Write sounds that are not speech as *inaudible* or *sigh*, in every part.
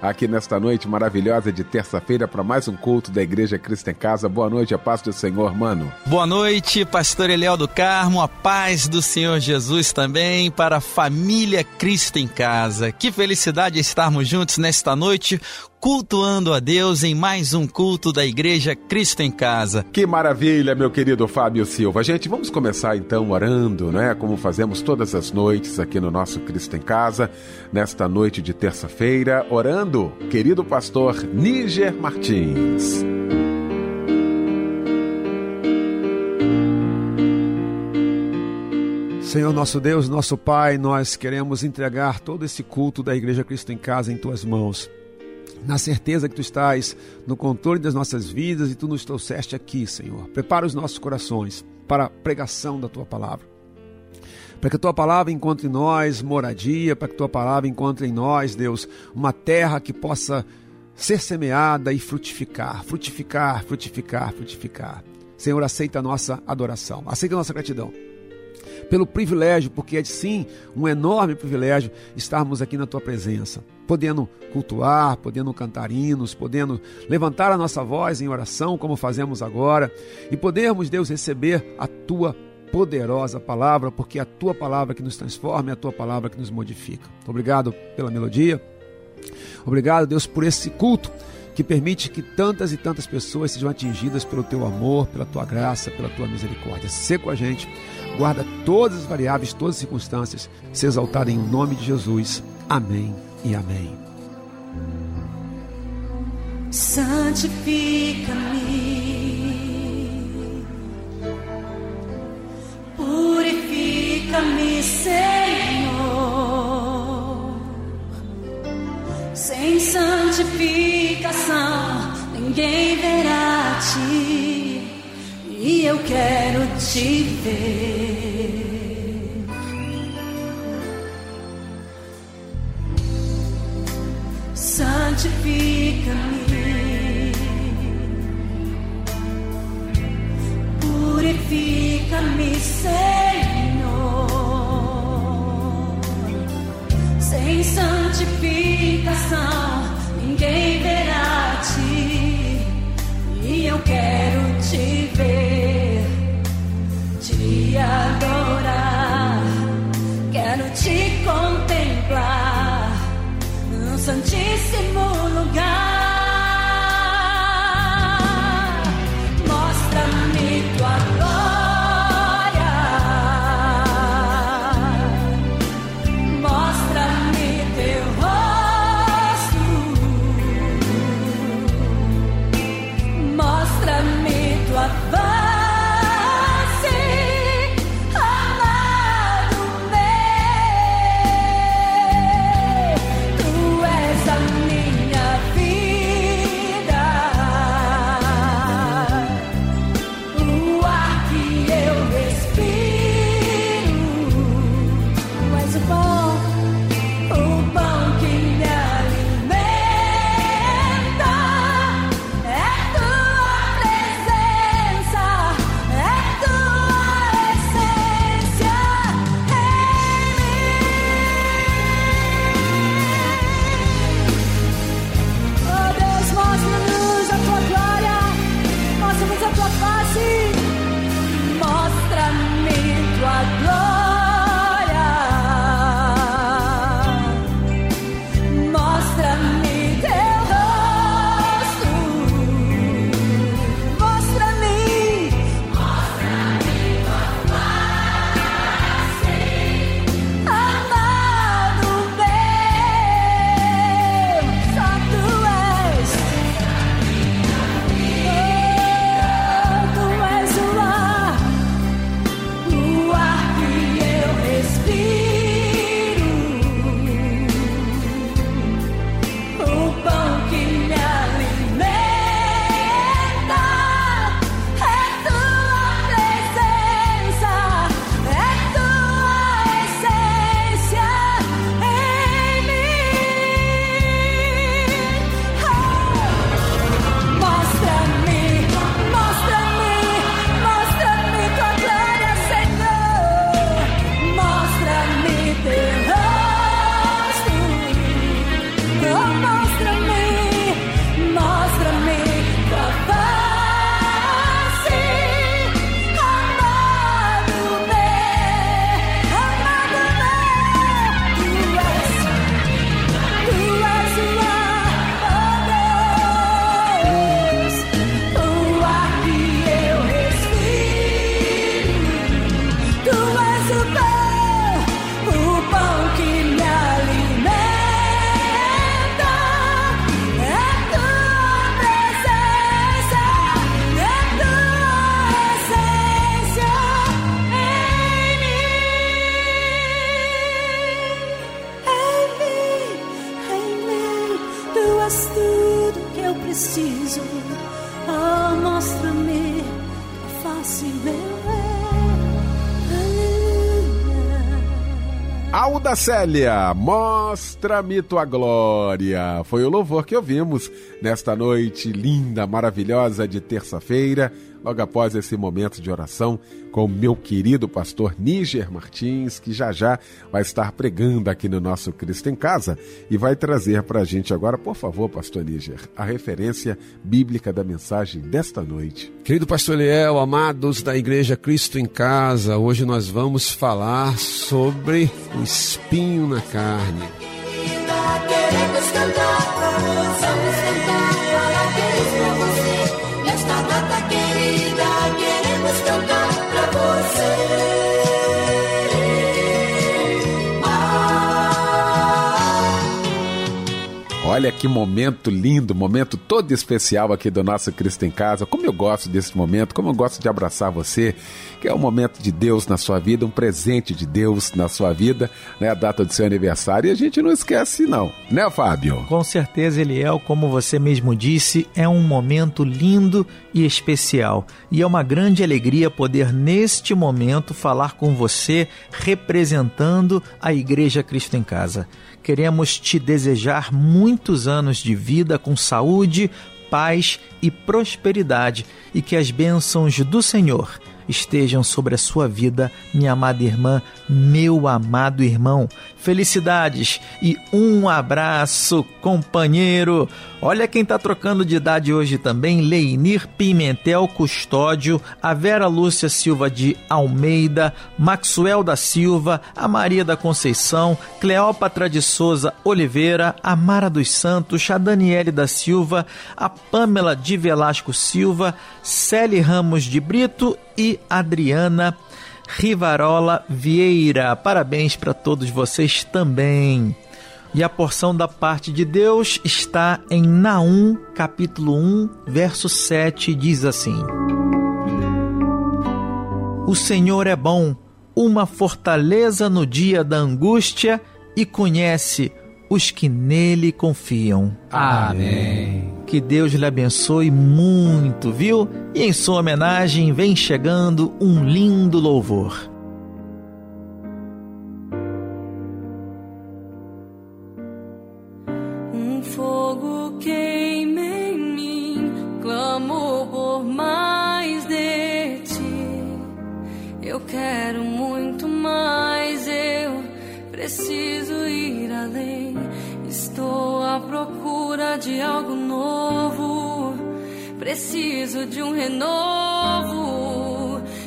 aqui nesta noite maravilhosa de terça-feira para mais um culto da Igreja Cristo em Casa. Boa noite, a paz do Senhor, mano. Boa noite, pastor Eliel do Carmo, a paz do Senhor Jesus também para a família Cristo em Casa. Que felicidade estarmos juntos nesta noite cultuando a Deus em mais um culto da Igreja Cristo em Casa. Que maravilha, meu querido Fábio Silva. Gente, vamos começar então orando, né? Como fazemos todas as noites aqui no nosso Cristo em Casa, nesta noite de terça-feira, orando, querido pastor Níger Martins. Senhor nosso Deus, nosso Pai, nós queremos entregar todo esse culto da Igreja Cristo em Casa em tuas mãos na certeza que tu estás no controle das nossas vidas e tu nos trouxeste aqui, Senhor. Prepara os nossos corações para a pregação da tua palavra. Para que a tua palavra encontre em nós moradia, para que a tua palavra encontre em nós, Deus, uma terra que possa ser semeada e frutificar, frutificar, frutificar, frutificar. Senhor, aceita a nossa adoração, aceita a nossa gratidão pelo privilégio, porque é sim um enorme privilégio estarmos aqui na tua presença, podendo cultuar, podendo cantar hinos, podendo levantar a nossa voz em oração, como fazemos agora, e podermos, Deus, receber a tua poderosa palavra, porque é a tua palavra que nos transforma, é a tua palavra que nos modifica. Obrigado pela melodia. Obrigado, Deus, por esse culto que permite que tantas e tantas pessoas sejam atingidas pelo teu amor, pela tua graça, pela tua misericórdia. Se com a gente guarda todas as variáveis, todas as circunstâncias, se exaltado em nome de Jesus. Amém e amém. Santifica-me, purifica-me, Senhor. Sem santificação, ninguém verá ti, e eu quero te ver. Santifica-me, purifica-me, Senhor. Sem santificação, ninguém verá ti, e eu quero te ver, Alda Célia, mostra-me tua glória. Foi o louvor que ouvimos nesta noite linda, maravilhosa de terça-feira, logo após esse momento de oração com o meu querido pastor Níger Martins, que já já vai estar pregando aqui no nosso Cristo em Casa e vai trazer para a gente agora, por favor, pastor Níger, a referência bíblica da mensagem desta noite. Querido pastor Eliel, amados da Igreja Cristo em Casa, hoje nós vamos falar sobre o espinho na carne. Queremos cantar, vamos cantar, Olha que momento lindo, momento todo especial aqui do nosso Cristo em Casa. Como eu gosto desse momento, como eu gosto de abraçar você, que é um momento de Deus na sua vida, um presente de Deus na sua vida, né? A data do seu aniversário. E a gente não esquece, não, né, Fábio? Com certeza, Eliel, como você mesmo disse, é um momento lindo e especial. E é uma grande alegria poder, neste momento, falar com você representando a Igreja Cristo em Casa. Queremos te desejar muitos anos de vida com saúde, paz e prosperidade e que as bênçãos do Senhor estejam sobre a sua vida, minha amada irmã, meu amado irmão. Felicidades e um abraço, companheiro. Olha quem tá trocando de idade hoje também: Leinir Pimentel Custódio, a Vera Lúcia Silva de Almeida, Maxwell da Silva, a Maria da Conceição, Cleópatra de Souza Oliveira, a Mara dos Santos, a Daniele da Silva, a Pamela de Velasco Silva, Celi Ramos de Brito e Adriana Rivarola Vieira. Parabéns para todos vocês também. E a porção da parte de Deus está em Naum, capítulo 1, verso 7, diz assim: O Senhor é bom, uma fortaleza no dia da angústia e conhece os que nele confiam. Amém. Que Deus lhe abençoe muito, viu? E em sua homenagem vem chegando um lindo louvor. À procura de algo novo, preciso de um renovo.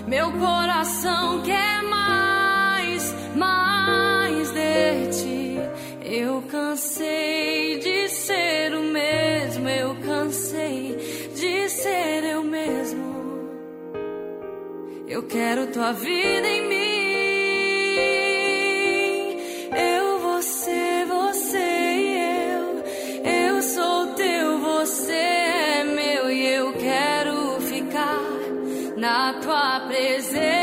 Meu coração quer mais, mais de ti. Eu cansei de ser o mesmo, eu cansei de ser eu mesmo. Eu quero tua vida em mim. Tua presença.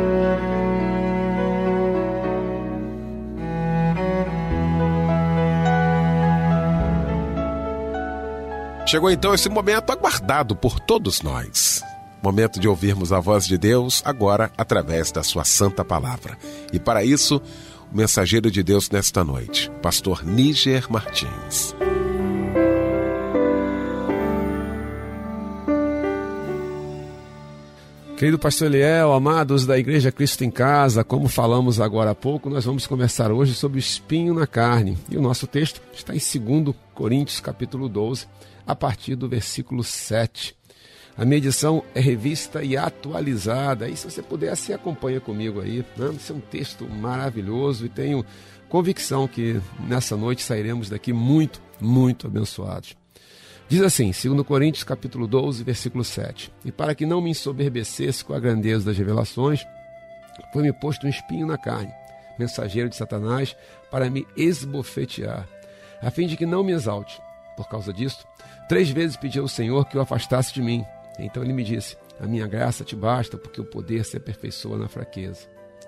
Chegou então esse momento aguardado por todos nós. Momento de ouvirmos a voz de Deus agora através da sua santa palavra. E para isso, o mensageiro de Deus nesta noite, pastor Níger Martins. Querido pastor Eliel, amados da Igreja Cristo em Casa, como falamos agora há pouco, nós vamos conversar hoje sobre o espinho na carne. E o nosso texto está em 2 Coríntios, capítulo 12, a partir do versículo 7. A minha edição é revista e atualizada. E se você puder, se acompanha comigo aí. Né? Esse é um texto maravilhoso e tenho convicção que nessa noite sairemos daqui muito, muito abençoados. Diz assim, 2 Coríntios capítulo 12, versículo 7. E para que não me ensoberbecesse com a grandeza das revelações, foi-me posto um espinho na carne, mensageiro de Satanás, para me esbofetear, a fim de que não me exalte. Por causa disto, três vezes pedi ao Senhor que o afastasse de mim. Então ele me disse: A minha graça te basta, porque o poder se aperfeiçoa na fraqueza.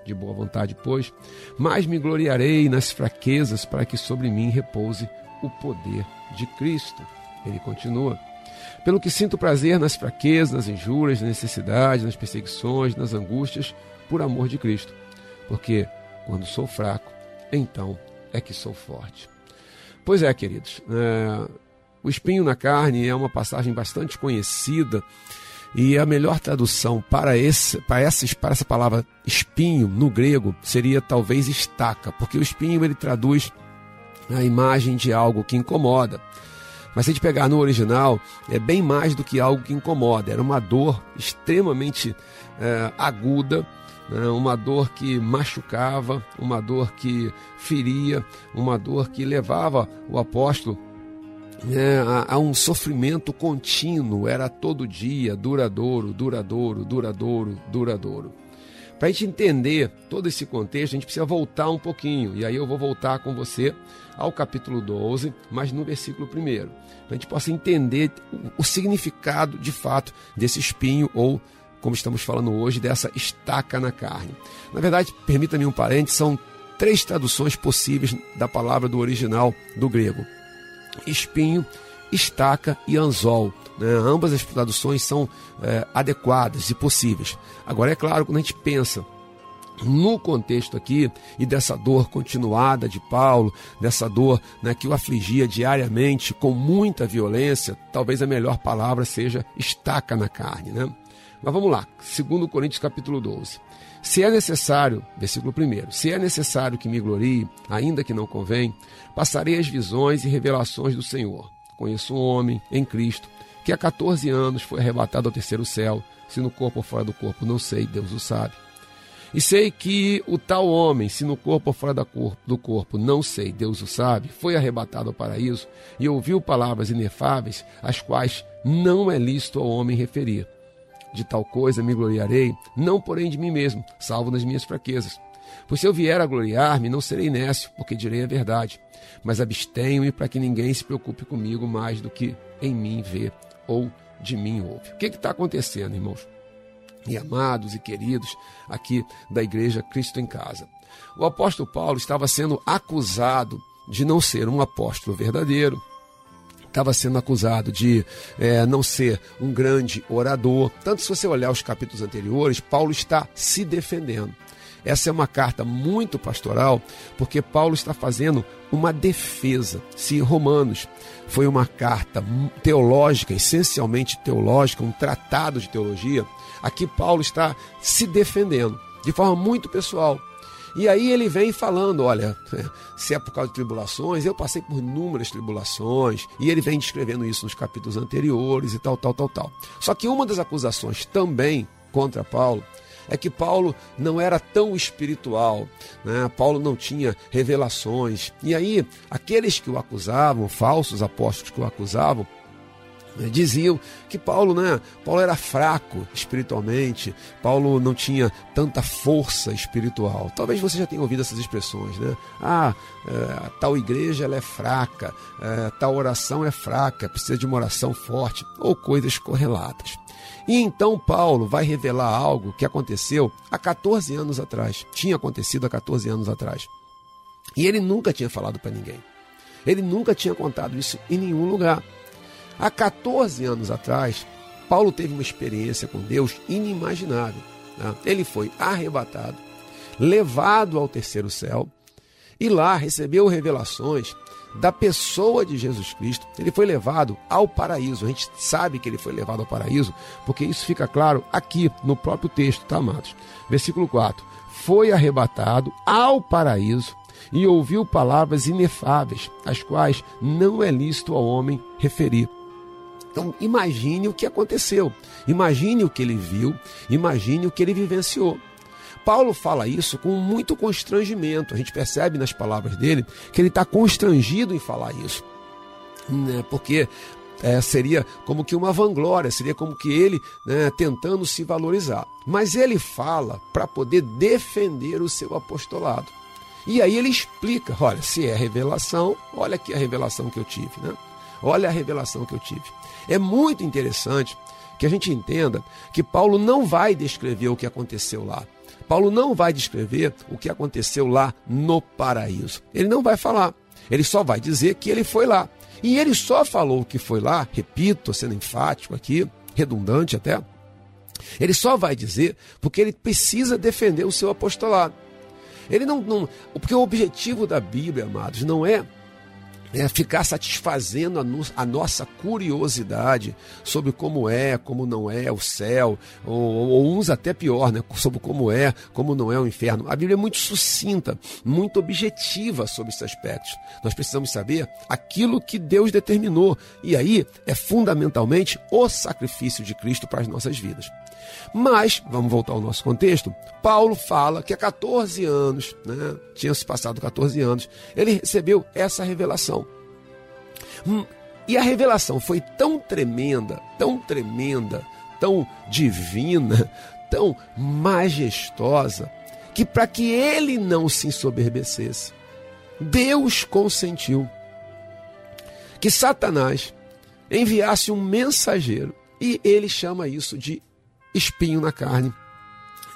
De boa vontade, pois, mais me gloriarei nas fraquezas, para que sobre mim repouse o poder de Cristo. Ele continua. Pelo que sinto prazer nas fraquezas, nas injúrias, nas necessidades, nas perseguições, nas angústias, por amor de Cristo. Porque quando sou fraco, então é que sou forte. Pois é, queridos, é, o espinho na carne é uma passagem bastante conhecida e a melhor tradução para, esse, para, essa, para essa palavra espinho no grego seria talvez estaca, porque o espinho ele traduz a imagem de algo que incomoda. Mas se a gente pegar no original, é bem mais do que algo que incomoda. Era uma dor extremamente é, aguda, né? uma dor que machucava, uma dor que feria, uma dor que levava o apóstolo é, a, a, um sofrimento contínuo, era todo dia, duradouro, duradouro, duradouro, duradouro. Para a gente entender todo esse contexto, a gente precisa voltar um pouquinho, e aí eu vou voltar com você ao capítulo 12, mas no versículo 1, para a gente possa entender o, o significado de fato desse espinho, ou como estamos falando hoje, dessa estaca na carne. Na verdade, permita-me um parênteses, são três traduções possíveis da palavra do original do grego: espinho, estaca e anzol. Né? Ambas as traduções são é, adequadas e possíveis. Agora, é claro, quando a gente pensa no contexto aqui e dessa dor continuada de Paulo, dessa dor né, que o afligia diariamente com muita violência, talvez a melhor palavra seja estaca na carne. Né? Mas vamos lá, 2 Coríntios capítulo 12. Se é necessário, versículo 1, se é necessário que me glorie, ainda que não convém, passarei as visões e revelações do Senhor. Conheço um homem em Cristo que há 14 anos foi arrebatado ao terceiro céu, se no corpo ou fora do corpo, não sei, Deus o sabe. E sei que o tal homem, se no corpo ou fora do corpo, não sei, Deus o sabe, foi arrebatado ao paraíso e ouviu palavras inefáveis, as quais não é lícito ao homem referir. De tal coisa me gloriarei, não porém de mim mesmo, salvo nas minhas fraquezas. Pois se eu vier a gloriar-me, não serei nécio, porque direi a verdade. Mas abstenho-me para que ninguém se preocupe comigo mais do que em mim vê ou de mim ouve. O que está acontecendo, irmãos? E amados e queridos aqui da igreja Cristo em Casa. O apóstolo Paulo estava sendo acusado de não ser um apóstolo verdadeiro, estava sendo acusado de é, não ser um grande orador. Tanto se você olhar os capítulos anteriores, Paulo está se defendendo. Essa é uma carta muito pastoral, porque Paulo está fazendo uma defesa. Se Romanos foi uma carta teológica, essencialmente teológica, um tratado de teologia, aqui Paulo está se defendendo de forma muito pessoal. E aí ele vem falando: olha, *laughs* se é por causa de tribulações, eu passei por inúmeras tribulações, e ele vem descrevendo isso nos capítulos anteriores e tal, tal, tal, tal. Só que uma das acusações também contra Paulo é que Paulo não era tão espiritual, né? Paulo não tinha revelações. E aí, aqueles que o acusavam, falsos apóstolos que o acusavam, diziam que Paulo, né, Paulo era fraco espiritualmente, Paulo não tinha tanta força espiritual. Talvez você já tenha ouvido essas expressões, né? Ah, é, tal igreja ela é fraca, é, tal oração é fraca, precisa de uma oração forte, ou coisas correlatas. E então Paulo vai revelar algo que aconteceu há 14 anos atrás. Tinha acontecido há 14 anos atrás. E ele nunca tinha falado para ninguém. Ele nunca tinha contado isso em nenhum lugar. Há 14 anos atrás, Paulo teve uma experiência com Deus inimaginável. Né? Ele foi arrebatado, levado ao terceiro céu e lá recebeu revelações da pessoa de Jesus Cristo, ele foi levado ao paraíso. A gente sabe que ele foi levado ao paraíso, porque isso fica claro aqui no próprio texto, tá, amados? Versículo 4: Foi arrebatado ao paraíso e ouviu palavras inefáveis, as quais não é lícito ao homem referir. Então, imagine o que aconteceu, imagine o que ele viu, imagine o que ele vivenciou. Paulo fala isso com muito constrangimento. A gente percebe nas palavras dele que ele está constrangido em falar isso. Né? Porque é, seria como que uma vanglória, seria como que ele né, tentando se valorizar. Mas ele fala para poder defender o seu apostolado. E aí ele explica: olha, se é revelação, olha aqui a revelação que eu tive, né? Olha a revelação que eu tive. É muito interessante que a gente entenda que Paulo não vai descrever o que aconteceu lá. Paulo não vai descrever o que aconteceu lá no paraíso. Ele não vai falar. Ele só vai dizer que ele foi lá. E ele só falou que foi lá, repito, sendo enfático aqui, redundante até. Ele só vai dizer porque ele precisa defender o seu apostolado. Ele não, não porque o objetivo da Bíblia, amados, não é é, ficar satisfazendo a, no, a, nossa curiosidade sobre como é, como não é o céu, ou, ou, uns até pior, né, sobre como é, como não é o inferno. A Bíblia é muito sucinta, muito objetiva sobre esses aspectos. Nós precisamos saber aquilo que Deus determinou, e aí é fundamentalmente o sacrifício de Cristo para as nossas vidas. Mas, vamos voltar ao nosso contexto, Paulo fala que há 14 anos, né, tinha se passado 14 anos, ele recebeu essa revelação. Hum, e a revelação foi tão tremenda, tão tremenda, tão divina, *laughs* tão majestosa, que para que ele não se ensoberbecesse, Deus consentiu que Satanás enviasse um mensageiro, e ele chama isso de espinho na carne,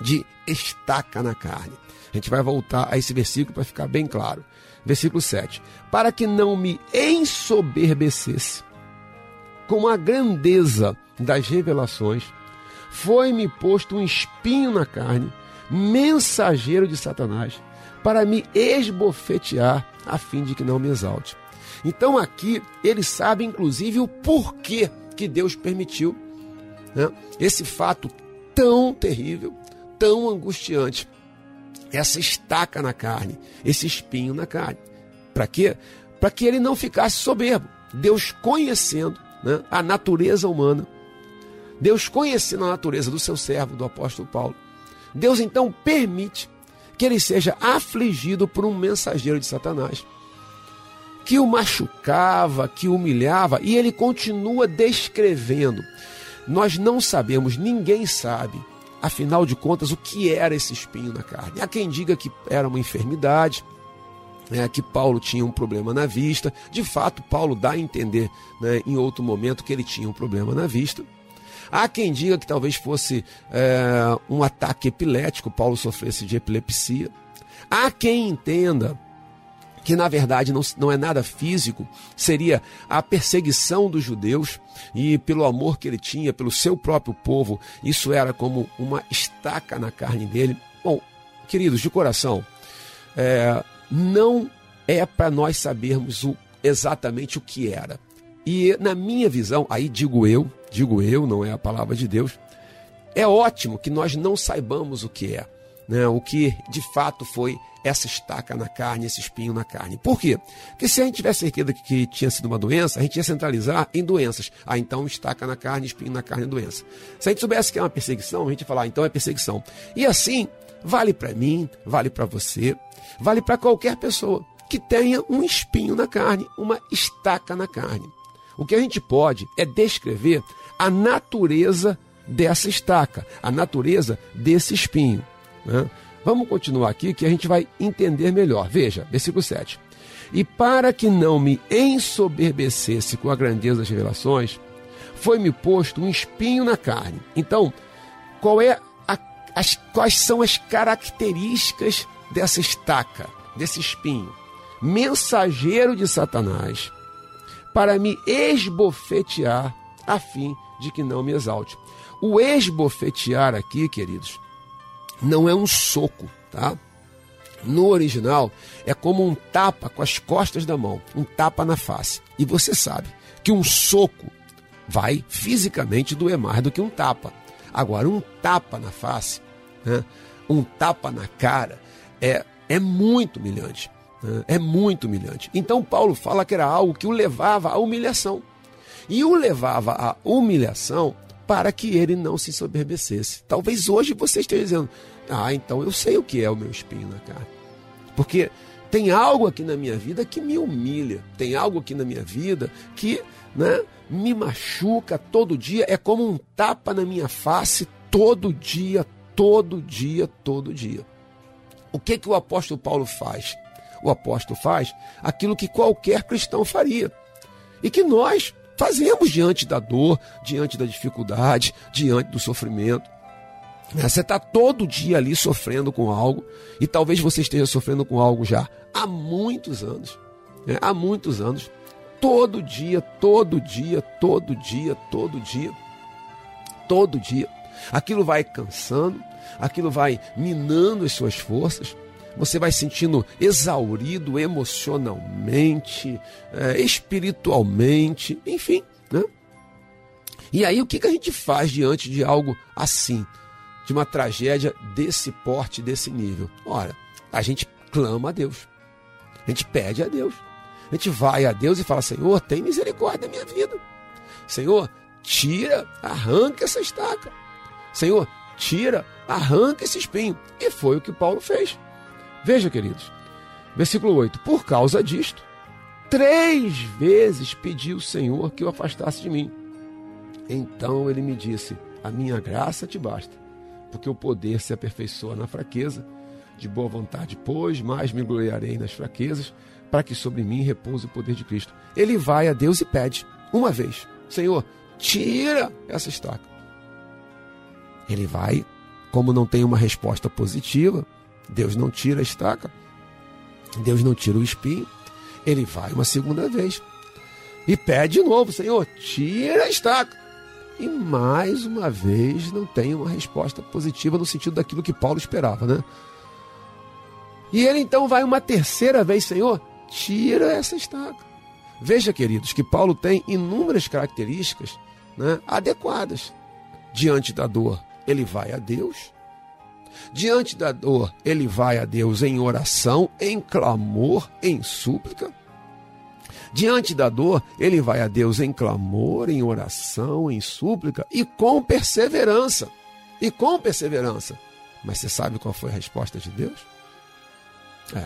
de estaca na carne. A gente vai voltar a esse versículo para ficar bem claro. Versículo 7. Para que não me ensoberbecesse com a grandeza das revelações, foi-me posto um espinho na carne, mensageiro de Satanás, para me esbofetear, a fim de que não me exalte. Então aqui ele sabe inclusive o porquê que Deus permitiu né? esse fato tão terrível, tão angustiante, essa estaca na carne, esse espinho na carne. Para quê? Para que ele não ficasse soberbo. Deus conhecendo né, a natureza humana, Deus conhecendo a natureza do seu servo, do apóstolo Paulo, Deus então permite que ele seja afligido por um mensageiro de Satanás, que o machucava, que o humilhava, e ele continua descrevendo. Nós não sabemos, ninguém sabe, afinal de contas, o que era esse espinho na carne. Há quem diga que era uma enfermidade, é, que Paulo tinha um problema na vista. De fato, Paulo dá a entender né, em outro momento que ele tinha um problema na vista. Há quem diga que talvez fosse é, um ataque epilético, Paulo sofresse de epilepsia. Há quem entenda que na verdade não, não é nada físico, seria a perseguição dos judeus e pelo amor que ele tinha pelo seu próprio povo, isso era como uma estaca na carne dele. Bom, queridos, de coração, é, não é para nós sabermos o, exatamente o que era. E na minha visão, aí digo eu, digo eu, não é a palavra de Deus, é ótimo que nós não saibamos o que é, né? o que de fato foi essa estaca na carne, esse espinho na carne. Por quê? Porque se a gente tivesse certeza que tinha sido uma doença, a gente ia centralizar em doenças. Ah, então estaca na carne, espinho na carne, doença. Se a gente soubesse que é uma perseguição, a gente ia falar, ah, então é perseguição. E assim, vale para mim, vale para você, vale para qualquer pessoa que tenha um espinho na carne, uma estaca na carne. O que a gente pode é descrever a natureza dessa estaca, a natureza desse espinho. Né? Vamos continuar aqui que a gente vai entender melhor. Veja, versículo 7. E para que não me ensoberbecesse com a grandeza das revelações, foi-me posto um espinho na carne. Então, qual é a, as, quais são as características dessa estaca, desse espinho? Mensageiro de Satanás, para me esbofetear, a fim de que não me exalte. O esbofetear aqui, queridos, não é um soco, tá? No original, é como um tapa com as costas da mão, um tapa na face. E você sabe que um soco vai fisicamente doer mais do que um tapa. Agora, um tapa na face, né? um tapa na cara, é, é muito humilhante. Né? É muito humilhante. Então, Paulo fala que era algo que o levava à humilhação. E o levava à humilhação para que ele não se soberbecesse. Talvez hoje você esteja dizendo: Ah, então eu sei o que é o meu espinho na carne. Porque tem algo aqui na minha vida que me humilha, tem algo aqui na minha vida que né, me machuca todo dia, é como um tapa na minha face todo dia, todo dia, todo dia. O que, que o apóstolo Paulo faz? O apóstolo faz aquilo que qualquer cristão faria e que nós fazemos diante da dor, diante da dificuldade, diante do sofrimento. Né, você está todo dia ali sofrendo com algo, e talvez você esteja sofrendo com algo já há muitos anos. Né? Há muitos anos. Todo dia, todo dia, todo dia, todo dia. Todo dia. Aquilo vai cansando, aquilo vai minando as suas forças você vai sentindo exaurido emocionalmente, é, espiritualmente, enfim. Né? E aí, o que, que a gente faz diante de algo assim, de uma tragédia desse porte, desse nível? Ora, a gente clama a Deus, a gente pede a Deus, a gente vai a Deus e fala: Senhor, tem misericórdia da minha vida. Senhor, tira, arranca essa estaca. Senhor, tira, arranca esse espinho. E foi o que Paulo fez. Veja, queridos, versículo 8: Por causa disto, três vezes pedi o Senhor que o afastasse de mim. Então ele me disse: A minha graça te basta, porque o poder se aperfeiçoa na fraqueza. De boa vontade, pois, mais me gloriarei nas fraquezas, para que sobre mim repouse o poder de Cristo. Ele vai a Deus e pede, uma vez: Senhor, tira essa estaca. Ele vai, como não tem uma resposta positiva, Deus não tira a estaca, Deus não tira o espinho. Ele vai uma segunda vez e pede de novo: Senhor, tira a estaca. E mais uma vez não tem uma resposta positiva no sentido daquilo que Paulo esperava, né? E ele então vai uma terceira vez: Senhor, tira essa estaca. Veja, queridos, que Paulo tem inúmeras características né, adequadas. Diante da dor, ele vai a Deus Diante da dor, ele vai a Deus em oração, em clamor, em súplica. Diante da dor, ele vai a Deus em clamor, em oração, em súplica e com perseverança. E com perseverança. Mas você sabe qual foi a resposta de Deus? É.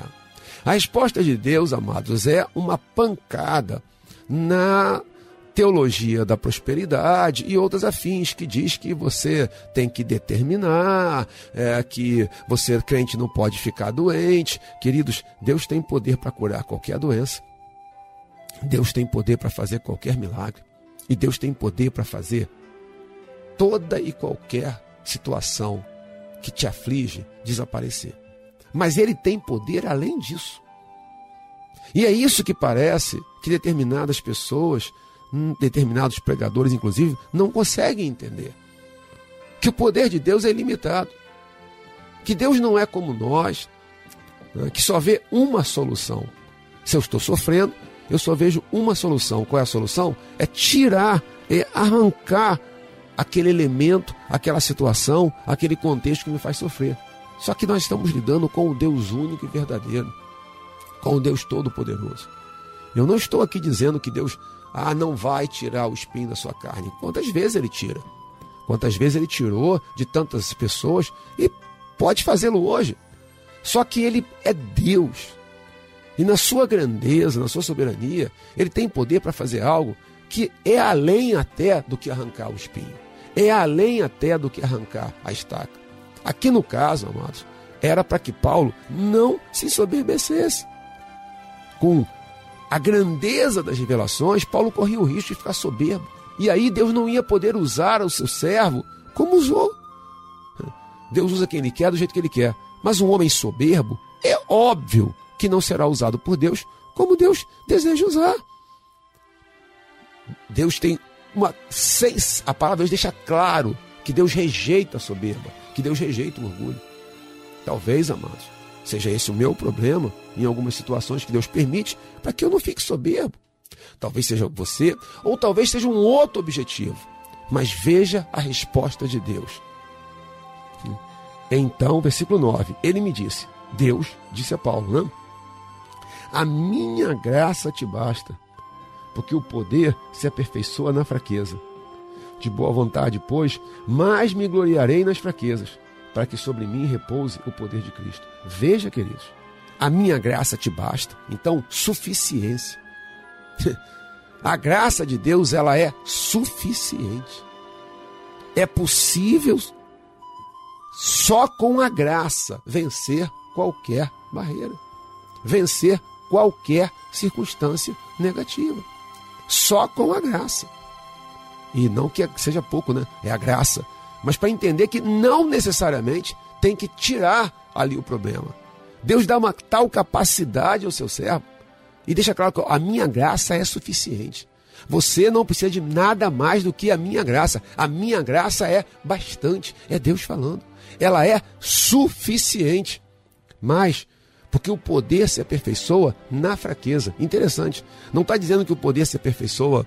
A resposta de Deus, amados, é uma pancada na teologia da prosperidade e outras afins que diz que você tem que determinar, é, que você crente não pode ficar doente. Queridos, Deus tem poder para curar qualquer doença. Deus tem poder para fazer qualquer milagre. E Deus tem poder para fazer toda e qualquer situação que te aflige desaparecer. Mas Ele tem poder além disso. E é isso que parece que determinadas pessoas determinados pregadores, inclusive, não conseguem entender. Que o poder de Deus é ilimitado. Que Deus não é como nós, né, que só vê uma solução. Se eu estou sofrendo, eu só vejo uma solução. Qual é a solução? É tirar, é arrancar aquele elemento, aquela situação, aquele contexto que me faz sofrer. Só que nós estamos lidando com o Deus único e verdadeiro, com o Deus Todo-Poderoso. Eu não estou aqui dizendo que Deus ah, não vai tirar o espinho da sua carne. Quantas vezes ele tira? Quantas vezes ele tirou de tantas pessoas e pode fazê-lo hoje. Só que ele é Deus. E na sua grandeza, na sua soberania, ele tem poder para fazer algo que é além até do que arrancar o espinho. É além até do que arrancar a estaca. Aqui no caso, amados, era para que Paulo não se soberbecesse com a grandeza das revelações, Paulo corria o risco de ficar soberbo. E aí Deus não ia poder usar o seu servo como usou. Deus usa quem ele quer do jeito que ele quer. Mas um homem soberbo é óbvio que não será usado por Deus como Deus deseja usar. Deus tem uma. A palavra Deus deixa claro que Deus rejeita a soberba, que Deus rejeita o orgulho. Talvez, amados, Seja esse o meu problema em algumas situações que Deus permite para que eu não fique soberbo. Talvez seja você, ou talvez seja um outro objetivo. Mas veja a resposta de Deus. Então, versículo 9, ele me disse: Deus disse a Paulo, né? A minha graça te basta, porque o poder se aperfeiçoa na fraqueza. De boa vontade, pois, mais me gloriarei nas fraquezas, para que sobre mim repouse o poder de Cristo. Veja, queridos, a minha graça te basta. Então, suficiência. *laughs* A graça de Deus, ela é suficiente. É possível só com a graça vencer qualquer barreira, vencer qualquer circunstância negativa. Só com a graça. E não que seja pouco, né? É a graça mas para entender que não necessariamente tem que tirar ali o problema. Deus dá uma tal capacidade ao seu servo e deixa claro que a minha graça é suficiente. Você não precisa de nada mais do que a minha graça. A minha graça é bastante. É Deus falando. Ela é suficiente. Mas, porque o poder se aperfeiçoa na fraqueza. Interessante. Não está dizendo que o poder se aperfeiçoa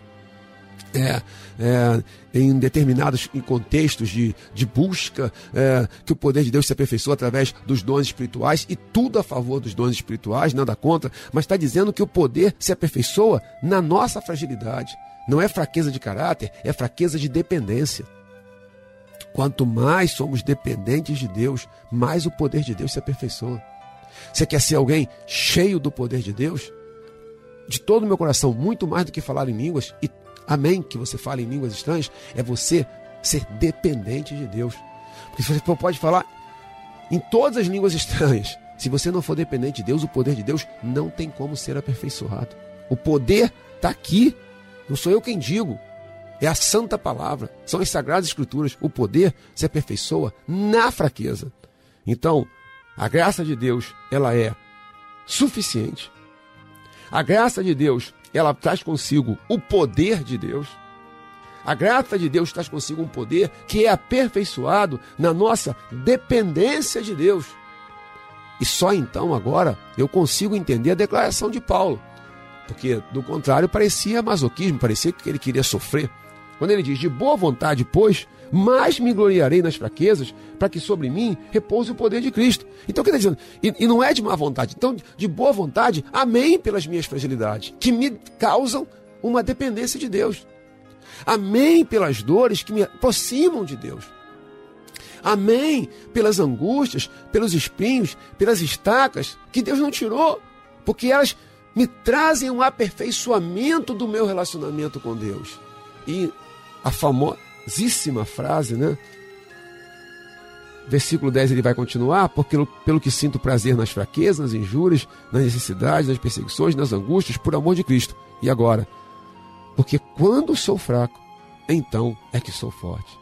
é, é, em determinados em contextos de, de busca, é, que o poder de Deus se aperfeiçoa através dos dons espirituais e tudo a favor dos dons espirituais, nada contra, mas está dizendo que o poder se aperfeiçoa na nossa fragilidade. Não é fraqueza de caráter, é fraqueza de dependência. Quanto mais somos dependentes de Deus, mais o poder de Deus se aperfeiçoa. Você quer ser alguém cheio do poder de Deus? De todo o meu coração, muito mais do que falar em línguas e amém, que você fale em línguas estranhas, é você ser dependente de Deus. Porque você pode falar em todas as línguas estranhas. Se você não for dependente de Deus, o poder de Deus não tem como ser aperfeiçoado. O poder está aqui. Não sou eu quem digo. É a santa palavra. São as sagradas escrituras. O poder se aperfeiçoa na fraqueza. Então, a graça de Deus, ela é suficiente. A graça de Deus, ela traz consigo o poder de Deus. A graça de Deus traz consigo um poder que é aperfeiçoado na nossa dependência de Deus. E só então agora eu consigo entender a declaração de Paulo. Porque, do contrário, parecia masoquismo, parecia que ele queria sofrer. Quando ele diz: De boa vontade, pois, mais me gloriarei nas fraquezas, para que sobre mim repouse o poder de Cristo. Então, o que está dizendo? E, e, não é de má vontade. Então, de boa vontade, amém pelas minhas fragilidades, que me causam uma dependência de Deus. Amém pelas dores que me aproximam de Deus. Amém. Pelas angústias, pelos espinhos, pelas estacas, que Deus não tirou, porque elas me trazem um aperfeiçoamento do meu relacionamento com Deus. E a famosíssima frase, né? Versículo 10 ele vai continuar, porque pelo que sinto prazer nas fraquezas, nas injúrias, nas necessidades, nas perseguições, nas angústias, por amor de Cristo. E agora? Porque quando sou fraco, então é que sou forte.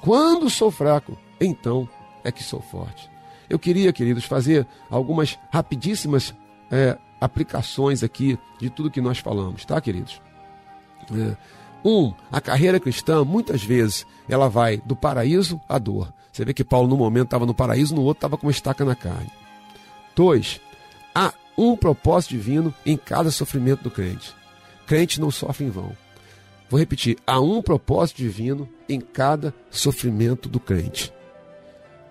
Quando sou fraco, então é que sou forte. Eu queria, queridos, fazer algumas rapidíssimas é, aplicações aqui de tudo que nós falamos, tá, queridos? É, um, a carreira cristã, muitas vezes, ela vai do paraíso à dor. Você vê que Paulo, no momento, estava no paraíso, no outro, estava com uma estaca na carne. Dois, há um propósito divino em cada sofrimento do crente. Crente não sofre em vão. Vou repetir: há um propósito divino em cada sofrimento do crente.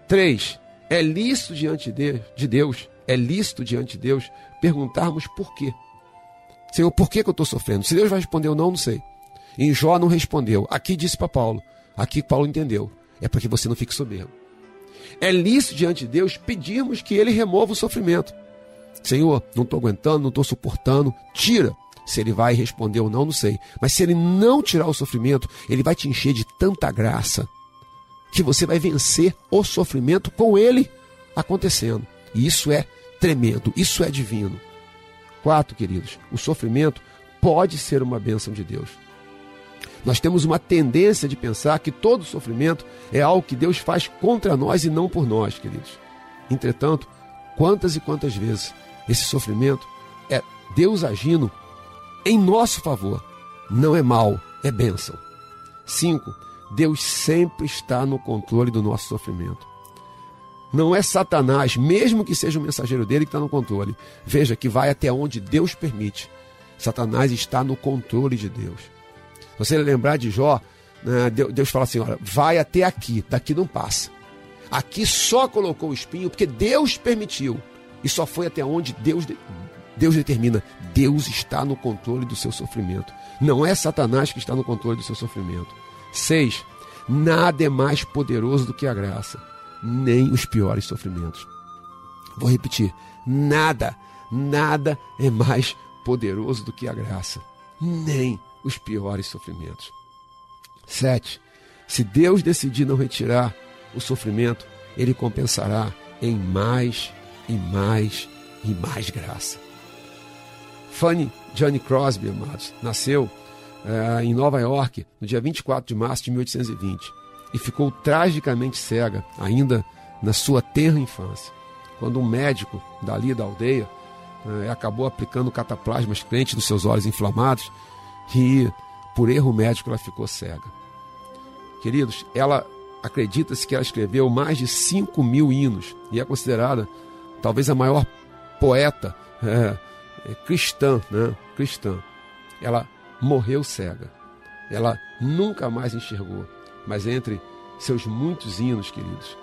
Três, é lícito diante de Deus, é lícito diante de Deus perguntarmos por quê. Senhor, por que, que eu estou sofrendo? Se Deus vai responder ou não, não sei. Em Jó não respondeu. Aqui disse para Paulo. Aqui Paulo entendeu. É para que você não fique soberbo. É lícito diante de Deus pedirmos que Ele remova o sofrimento. Senhor, não estou aguentando, não estou suportando. Tira. Se ele vai responder ou não, não sei. Mas se ele não tirar o sofrimento, ele vai te encher de tanta graça que você vai vencer o sofrimento com ele acontecendo. E isso é tremendo, isso é divino. Quatro, queridos, o sofrimento pode ser uma bênção de Deus. Nós temos uma tendência de pensar que todo sofrimento é algo que Deus faz contra nós e não por nós, queridos. Entretanto, quantas e quantas vezes esse sofrimento é Deus agindo em nosso favor. Não é mal, é bênção. 5. Deus sempre está no controle do nosso sofrimento. Não é Satanás, mesmo que seja o mensageiro dele, que está no controle. Veja que vai até onde Deus permite. Satanás está no controle de Deus. Você lembrar de Jó, né, Deus fala assim: olha, vai até aqui, daqui não passa. Aqui só colocou o espinho porque Deus permitiu. E só foi até onde Deus Deus determina, Deus está no controle do seu sofrimento. Não é Satanás que está no controle do seu sofrimento. 6. Nada é mais poderoso do que a graça, nem os piores sofrimentos. Vou repetir: nada, nada é mais poderoso do que a graça, nem os piores sofrimentos. 7. Se Deus decidir não retirar o sofrimento, ele compensará em mais e mais e mais graça. Fanny Johnny Crosby, amados, nasceu uh, em Nova York no dia 24 de março de 1820 e ficou tragicamente cega ainda na sua tenra infância. Quando um médico dali da aldeia uh, acabou aplicando cataplasmas crente nos seus olhos inflamados e, por erro médico, ela ficou cega. Queridos, ela acredita-se que ela escreveu mais de 5 mil hinos e é considerada talvez a maior poeta. Uh, é, cristã, né? Cristã. Ela morreu cega. Ela nunca mais enxergou. Mas entre seus muitos hinos, queridos,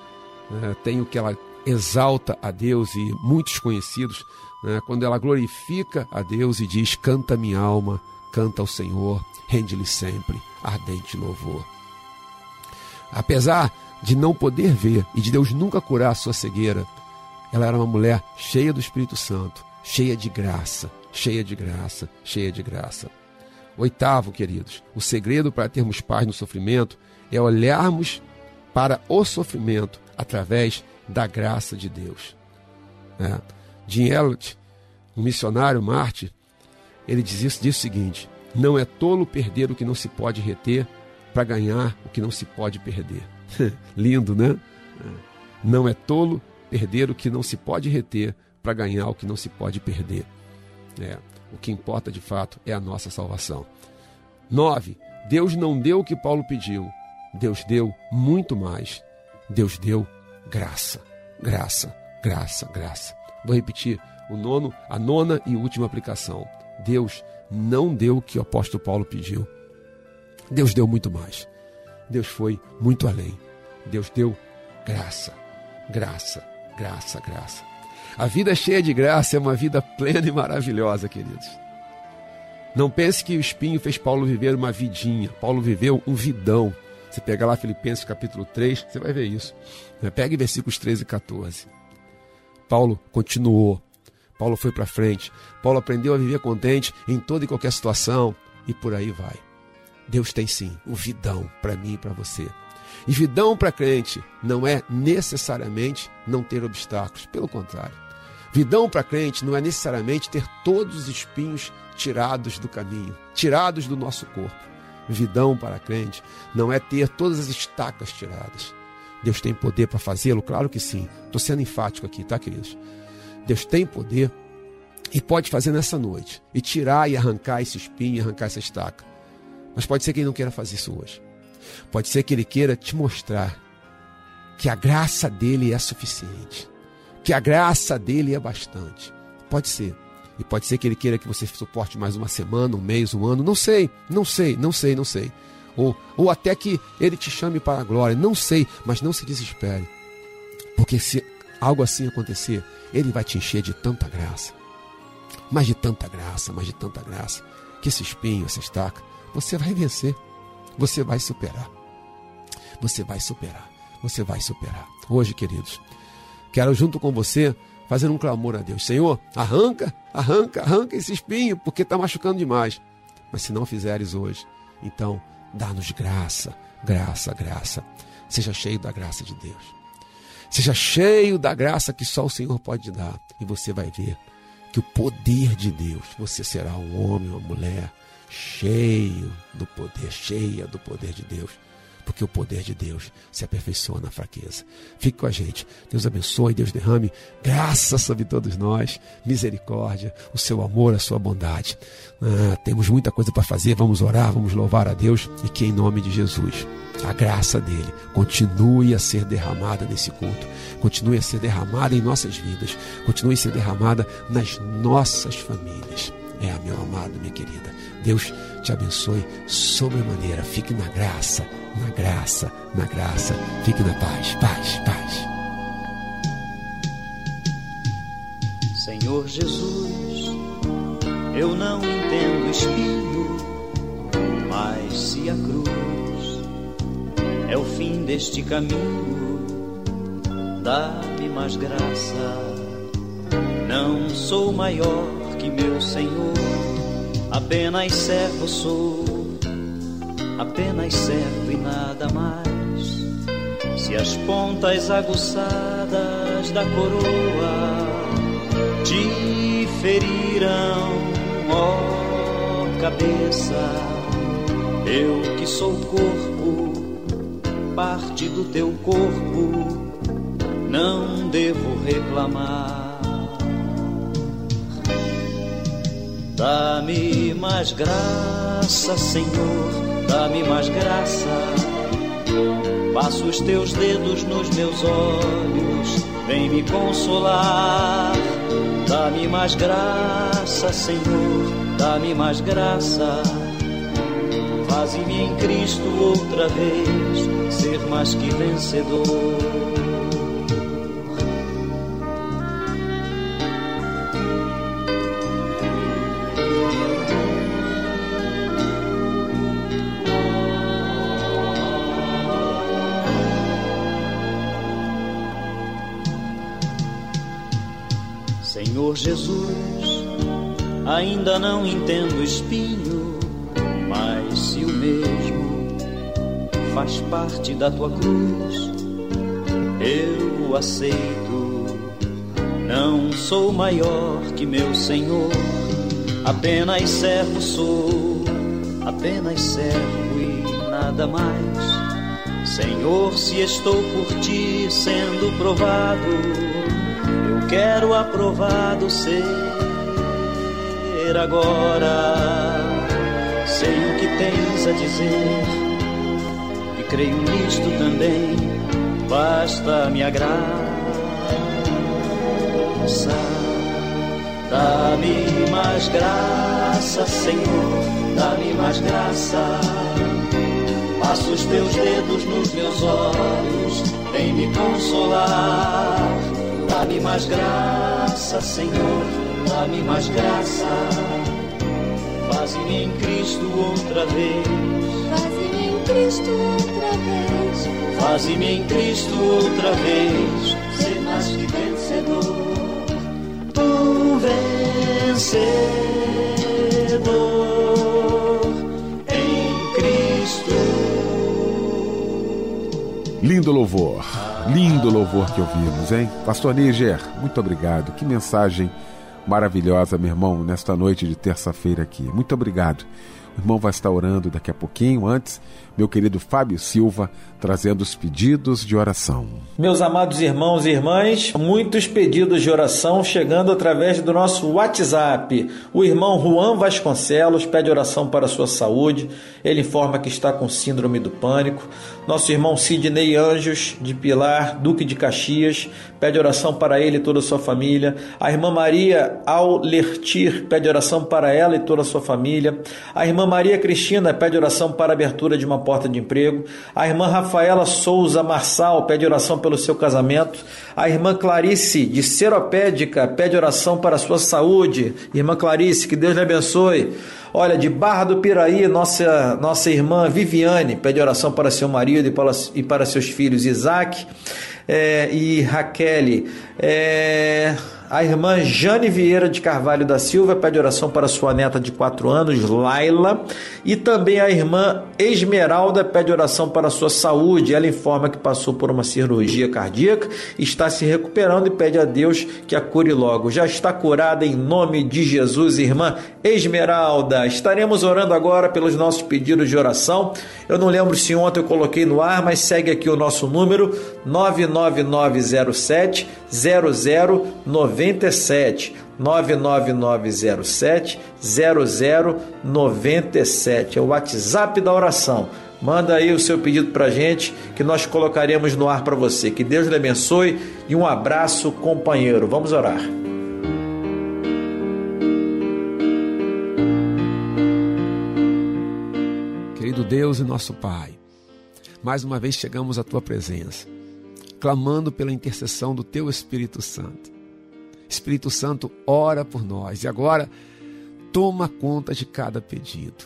né, tem o que ela exalta a Deus e muitos conhecidos, né, quando ela glorifica a Deus e diz: Canta minha alma, canta ao Senhor, rende-lhe sempre ardente louvor. Apesar de não poder ver e de Deus nunca curar a sua cegueira, ela era uma mulher cheia do Espírito Santo cheia de graça, cheia de graça, cheia de graça. Oitavo, queridos, o segredo para termos paz no sofrimento é olharmos para o sofrimento através da graça de Deus. É. Jim Elliot, um missionário Marte, ele diz, isso, diz o seguinte: não é tolo perder o que não se pode reter para ganhar o que não se pode perder. *laughs* Lindo, né? Não é tolo perder o que não se pode reter para ganhar o que não se pode perder. É, o que importa de fato é a nossa salvação. 9. Deus não deu o que Paulo pediu. Deus deu muito mais. Deus deu graça, graça, graça, graça. Vou repetir o nono, a nona e última aplicação. Deus não deu o que o apóstolo Paulo pediu. Deus deu muito mais. Deus foi muito além. Deus deu graça, graça, graça, graça. A vida cheia de graça é uma vida plena e maravilhosa, queridos. Não pense que o espinho fez Paulo viver uma vidinha. Paulo viveu um vidão. Você pega lá Filipenses capítulo 3, você vai ver isso. Né? Pega versículos 13 e 14. Paulo continuou. Paulo foi para frente. Paulo aprendeu a viver contente em toda e qualquer situação e por aí vai. Deus tem sim um vidão para mim e para você. E vidão para crente não é necessariamente não ter obstáculos, pelo contrário. Vidão para crente não é necessariamente ter todos os espinhos tirados do caminho, tirados do nosso corpo. Vidão para crente não é ter todas as estacas tiradas. Deus tem poder para fazê-lo? Claro que sim. Estou sendo enfático aqui, tá, queridos? Deus tem poder e pode fazer nessa noite e tirar e arrancar esse espinho e arrancar essa estaca. Mas pode ser que ele não queira fazer isso hoje. Pode ser que ele queira te mostrar que a graça dele é suficiente, que a graça dele é bastante. Pode ser. E pode ser que ele queira que você suporte mais uma semana, um mês, um ano. Não sei, não sei, não sei, não sei. Ou, ou até que ele te chame para a glória. Não sei, mas não se desespere. Porque se algo assim acontecer, ele vai te encher de tanta graça. Mas de tanta graça, mas de tanta graça. Que esse espinho, essa estaca, você vai vencer. Você vai superar. Você vai superar. Você vai superar. Hoje, queridos, quero junto com você fazer um clamor a Deus: Senhor, arranca, arranca, arranca esse espinho, porque está machucando demais. Mas se não fizeres hoje, então dá-nos graça, graça, graça. Seja cheio da graça de Deus. Seja cheio da graça que só o Senhor pode dar. E você vai ver que o poder de Deus, você será um homem, uma mulher cheio do poder, cheia do poder de Deus porque o poder de Deus se aperfeiçoa na fraqueza. Fique com a gente. Deus abençoe, Deus derrame graça sobre todos nós, misericórdia, o seu amor, a sua bondade. Ah, temos muita coisa para fazer, vamos orar, vamos louvar a Deus e que em nome de Jesus a graça dele continue a ser derramada nesse culto, continue a ser derramada em nossas vidas, continue a ser derramada nas nossas famílias. É, meu amado, minha querida. Deus te abençoe sobremaneira. Fique na graça, na graça, na graça. Fique na paz, paz, paz. Senhor Jesus, eu não entendo espinho, mas se a cruz é o fim deste caminho, dá-me mais graça. Não sou maior que meu Senhor, apenas servo sou apenas servo e nada mais. Se as pontas aguçadas da coroa te feriram, ó cabeça, eu que sou corpo, parte do teu corpo, não devo reclamar. Dá-me mais graça, Senhor dá-me mais graça. Passo os teus dedos nos meus olhos, vem me consolar. Dá-me mais graça, Senhor, dá-me mais graça. Faze-me em Cristo outra vez ser mais que vencedor. Ainda não entendo espinho, mas se o mesmo faz parte da tua cruz, eu o aceito. Não sou maior que meu Senhor, apenas servo sou, apenas servo e nada mais. Senhor, se estou por ti sendo provado, quero aprovado ser agora. Sei o que tens a dizer e creio nisto também. Basta me graça, dá-me mais graça, Senhor, dá-me mais graça. Passo os teus dedos nos meus olhos, vem me consolar Dá-me mais graça, Senhor, dá-me mais graça. Faze-me em Cristo outra vez. Faze-me em Cristo outra vez. Faze-me em Cristo outra vez ser mais que vencedor. Um vencedor em Cristo. Lindo louvor, lindo louvor que ouvimos, hein? Pastor Níger, muito obrigado. Que mensagem maravilhosa, meu irmão, nesta noite de terça-feira aqui. Muito obrigado. O irmão vai estar orando daqui a pouquinho. Antes, meu querido Fábio Silva trazendo os pedidos de oração. Meus amados irmãos e irmãs, muitos pedidos de oração chegando através do nosso WhatsApp. O irmão Juan Vasconcelos pede oração para a sua saúde. Ele informa que está com síndrome do pânico. Nosso irmão Sidney Anjos, de Pilar, Duque de Caxias, pede oração para ele e toda a sua família. A irmã Maria Aulertir pede oração para ela e toda a sua família. A irmã Maria Cristina pede oração para a abertura de uma porta de emprego. A irmã Rafaela Souza Marçal pede oração pelo seu casamento. A irmã Clarice de Seropédica pede oração para a sua saúde. Irmã Clarice, que Deus lhe abençoe. Olha, de Barra do Piraí, nossa, nossa irmã Viviane pede oração para seu marido e para, e para seus filhos Isaac é, e Raquel. É, a irmã Jane Vieira de Carvalho da Silva pede oração para sua neta de 4 anos, Laila. E também a irmã Esmeralda pede oração para sua saúde. Ela informa que passou por uma cirurgia cardíaca, está se recuperando e pede a Deus que a cure logo. Já está curada em nome de Jesus, irmã Esmeralda. Estaremos orando agora pelos nossos pedidos de oração. Eu não lembro se ontem eu coloquei no ar, mas segue aqui o nosso número 99907 0097 99907 0097 é o WhatsApp da oração. Manda aí o seu pedido para gente que nós colocaremos no ar para você. Que Deus lhe abençoe e um abraço, companheiro. Vamos orar. Querido Deus e nosso Pai, mais uma vez chegamos à tua presença clamando pela intercessão do Teu Espírito Santo. Espírito Santo, ora por nós e agora toma conta de cada pedido.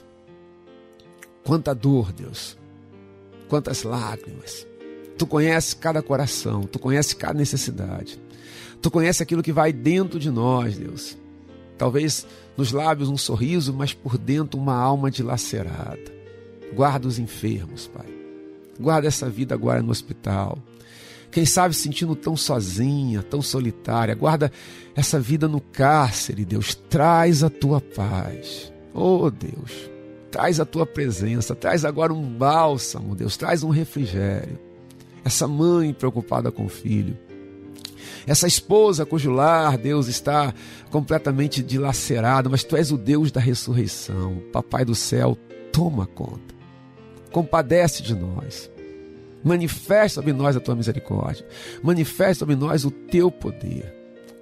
Quanta dor, Deus, quantas lágrimas. Tu conheces cada coração, tu conheces cada necessidade. Tu conheces aquilo que vai dentro de nós, Deus. Talvez nos lábios um sorriso, mas por dentro uma alma dilacerada. Guarda os enfermos, Pai. Guarda essa vida agora no hospital. Quem sabe sentindo tão sozinha, tão solitária. Guarda essa vida no cárcere, Deus. Traz a tua paz. Oh, Deus. Traz a tua presença. Traz agora um bálsamo, Deus. Traz um refrigério. Essa mãe preocupada com o filho. Essa esposa cujo lar, Deus, está completamente dilacerado, mas tu és o Deus da ressurreição. Papai do céu, toma conta. Compadece de nós. Manifesta sobre nós a tua misericórdia. Manifesta sobre nós o teu poder.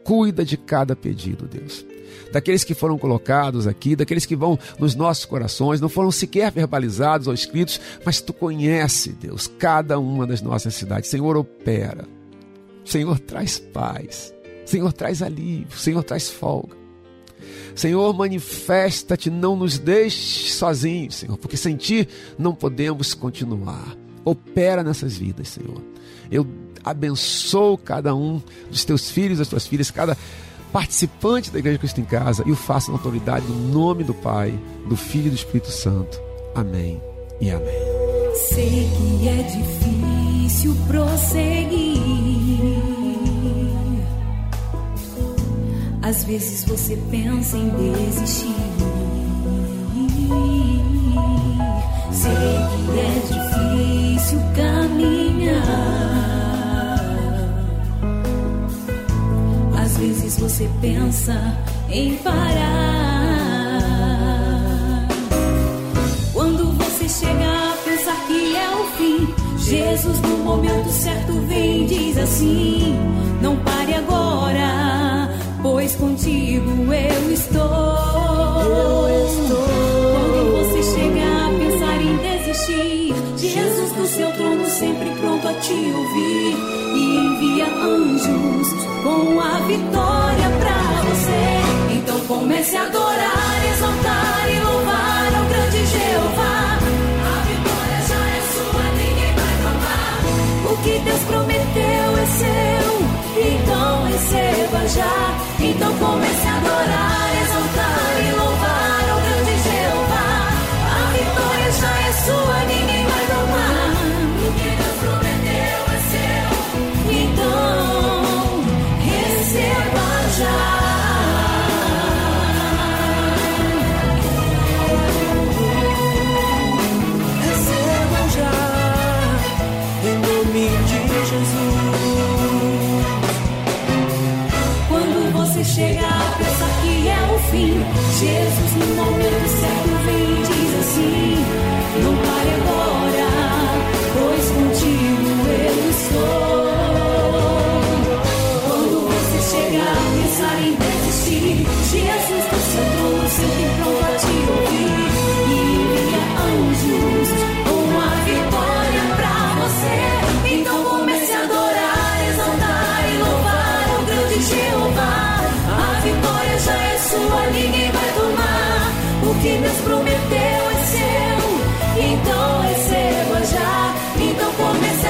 Cuida de cada pedido, Deus. Daqueles que foram colocados aqui, daqueles que vão nos nossos corações, não foram sequer verbalizados ou escritos, mas tu conhece, Deus, cada uma das nossas necessidades. Senhor, opera. Senhor, traz paz. Senhor, traz alívio. Senhor, traz folga. Senhor, manifesta-te, não nos deixe sozinhos, Senhor, porque sem ti não podemos continuar. Opera nessas vidas, Senhor. Eu abençoo cada um dos teus filhos, das tuas filhas, cada participante da Igreja Cristo em Casa e o faço na autoridade do nome do Pai, do Filho e do Espírito Santo. Amém e amém. Sei que é difícil prosseguir. Às vezes você pensa em desistir. Sei que é difícil caminhar. Às vezes você pensa em parar. Quando você chega a pensar que é o fim, Jesus no momento certo vem e diz assim: Não pare agora, pois contigo eu estou. ti. Jesus do seu trono sempre pronto a te ouvir e envia anjos com a vitória pra você. Então comece a adorar, exaltar e louvar ao grande Jeová. A vitória já é sua, ninguém vai roubar. O que Deus prometeu é seu, então receba já. Então comece a adorar Chega a pensar que é o fim. Jesus, no momento certo. Então